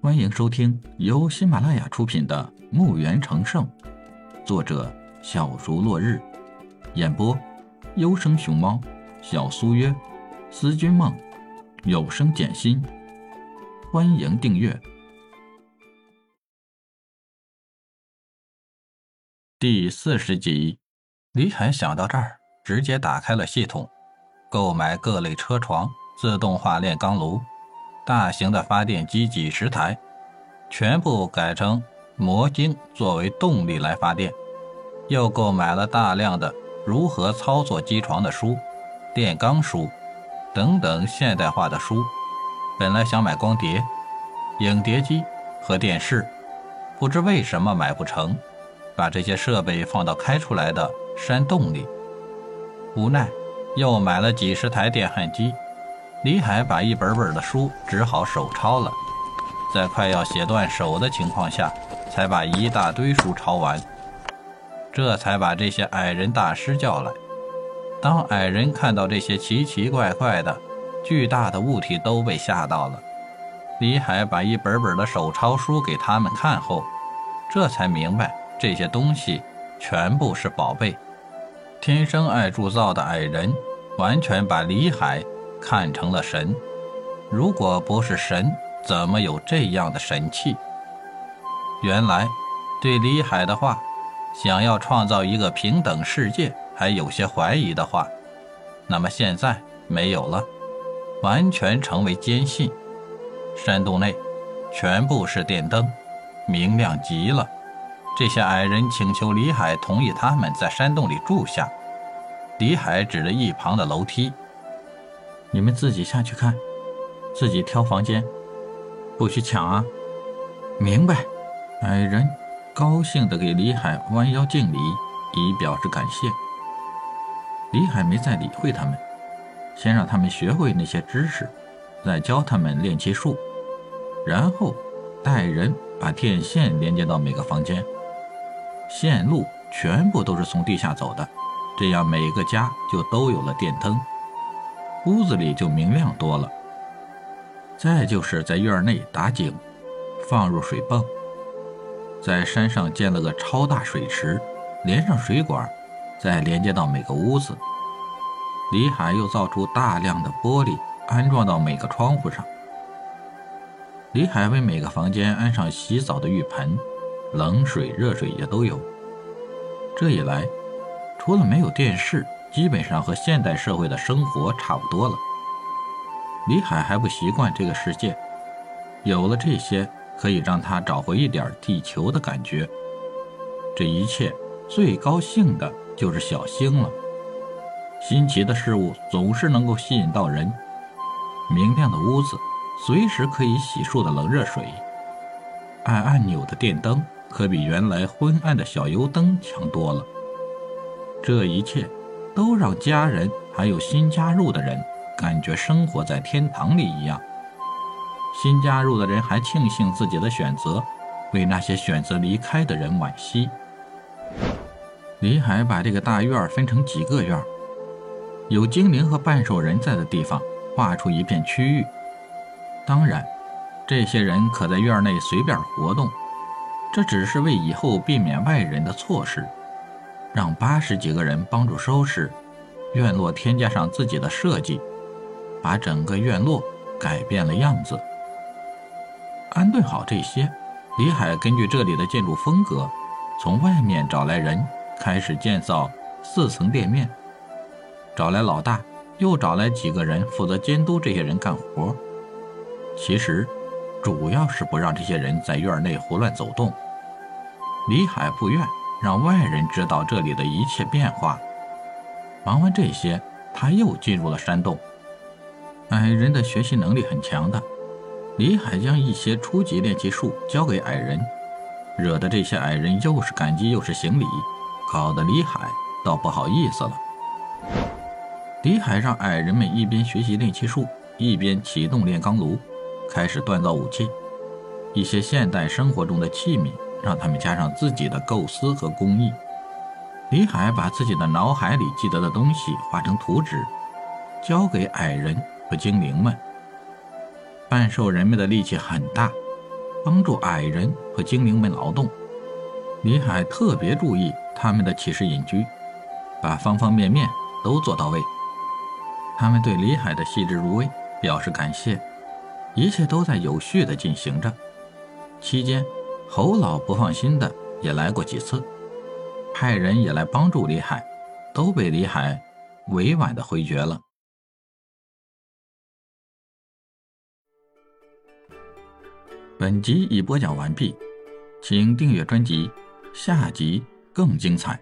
欢迎收听由喜马拉雅出品的《墓园成圣》，作者小竹落日，演播优生熊猫、小苏约、思君梦、有声简心。欢迎订阅第四十集。李海想到这儿，直接打开了系统，购买各类车床、自动化炼钢炉。大型的发电机几十台，全部改成魔晶作为动力来发电。又购买了大量的如何操作机床的书、炼钢书等等现代化的书。本来想买光碟、影碟机和电视，不知为什么买不成，把这些设备放到开出来的山洞里。无奈又买了几十台电焊机。李海把一本本的书只好手抄了，在快要写断手的情况下，才把一大堆书抄完，这才把这些矮人大师叫来。当矮人看到这些奇奇怪怪的、巨大的物体，都被吓到了。李海把一本本的手抄书给他们看后，这才明白这些东西全部是宝贝。天生爱铸造的矮人，完全把李海。看成了神，如果不是神，怎么有这样的神器？原来，对李海的话，想要创造一个平等世界，还有些怀疑的话，那么现在没有了，完全成为坚信。山洞内全部是电灯，明亮极了。这些矮人请求李海同意他们在山洞里住下。李海指着一旁的楼梯。你们自己下去看，自己挑房间，不许抢啊！明白。矮人高兴地给李海弯腰敬礼，以表示感谢。李海没再理会他们，先让他们学会那些知识，再教他们练气术，然后带人把电线连接到每个房间，线路全部都是从地下走的，这样每个家就都有了电灯。屋子里就明亮多了。再就是在院内打井，放入水泵，在山上建了个超大水池，连上水管，再连接到每个屋子。李海又造出大量的玻璃，安装到每个窗户上。李海为每个房间安上洗澡的浴盆，冷水、热水也都有。这一来，除了没有电视。基本上和现代社会的生活差不多了。李海还不习惯这个世界，有了这些，可以让他找回一点地球的感觉。这一切最高兴的就是小星了。新奇的事物总是能够吸引到人。明亮的屋子，随时可以洗漱的冷热水，按按钮的电灯，可比原来昏暗的小油灯强多了。这一切。都让家人还有新加入的人感觉生活在天堂里一样。新加入的人还庆幸自己的选择，为那些选择离开的人惋惜。李海把这个大院分成几个院，有精灵和半兽人在的地方划出一片区域。当然，这些人可在院内随便活动，这只是为以后避免外人的错事。让八十几个人帮助收拾院落，添加上自己的设计，把整个院落改变了样子。安顿好这些，李海根据这里的建筑风格，从外面找来人，开始建造四层店面。找来老大，又找来几个人负责监督这些人干活。其实，主要是不让这些人在院内胡乱走动。李海不愿。让外人知道这里的一切变化。忙完这些，他又进入了山洞。矮人的学习能力很强的，李海将一些初级炼气术教给矮人，惹得这些矮人又是感激又是行礼，搞得李海倒不好意思了。李海让矮人们一边学习炼器术，一边启动炼钢炉，开始锻造武器，一些现代生活中的器皿。让他们加上自己的构思和工艺。李海把自己的脑海里记得的东西画成图纸，交给矮人和精灵们。半兽人们的力气很大，帮助矮人和精灵们劳动。李海特别注意他们的起始隐居，把方方面面都做到位。他们对李海的细致入微表示感谢，一切都在有序地进行着。期间，侯老不放心的也来过几次，派人也来帮助李海，都被李海委婉的回绝了。本集已播讲完毕，请订阅专辑，下集更精彩。